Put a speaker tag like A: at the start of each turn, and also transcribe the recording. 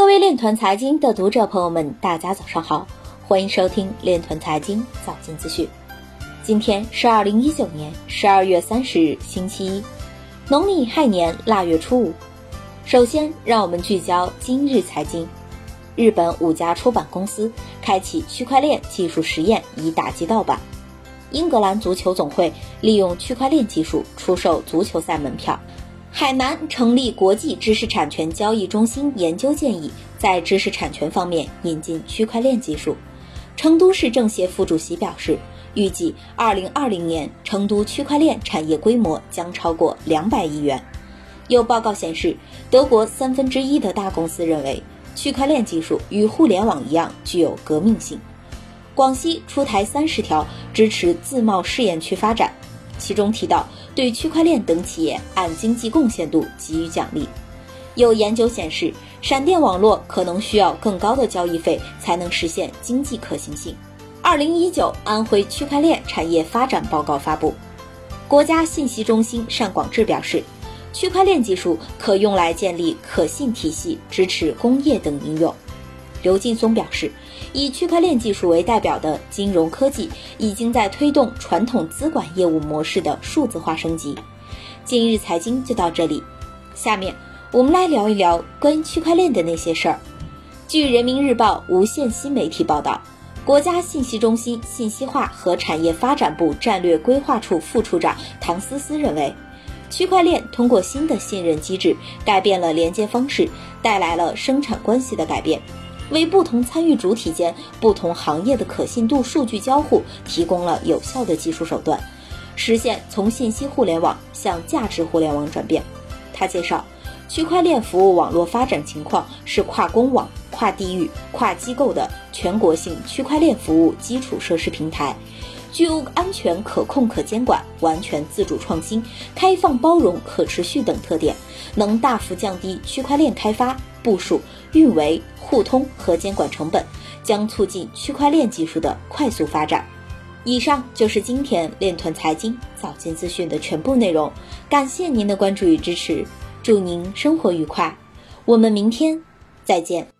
A: 各位链团财经的读者朋友们，大家早上好，欢迎收听链团财经早间资讯。今天是二零一九年十二月三十日，星期一，农历亥年腊月初五。首先，让我们聚焦今日财经。日本五家出版公司开启区块链技术实验，以打击盗版。英格兰足球总会利用区块链技术出售足球赛门票。海南成立国际知识产权交易中心，研究建议在知识产权方面引进区块链技术。成都市政协副主席表示，预计2020年成都区块链产业规模将超过两百亿元。有报告显示，德国三分之一的大公司认为区块链技术与互联网一样具有革命性。广西出台三十条支持自贸试验区发展。其中提到，对区块链等企业按经济贡献度给予奖励。有研究显示，闪电网络可能需要更高的交易费才能实现经济可行性。二零一九安徽区块链产业发展报告发布，国家信息中心单广智表示，区块链技术可用来建立可信体系，支持工业等应用。刘劲松表示，以区块链技术为代表的金融科技已经在推动传统资管业务模式的数字化升级。今日财经就到这里，下面我们来聊一聊关于区块链的那些事儿。据人民日报无线新媒体报道，国家信息中心信息化和产业发展部战略规划处副处长唐思思认为，区块链通过新的信任机制改变了连接方式，带来了生产关系的改变。为不同参与主体间、不同行业的可信度数据交互提供了有效的技术手段，实现从信息互联网向价值互联网转变。他介绍，区块链服务网络发展情况是跨公网、跨地域、跨机构的全国性区块链服务基础设施平台，具有安全、可控、可监管、完全自主创新、开放包容、可持续等特点，能大幅降低区块链开发。部署、运维、互通和监管成本，将促进区块链技术的快速发展。以上就是今天链团财经早间资讯的全部内容，感谢您的关注与支持，祝您生活愉快，我们明天再见。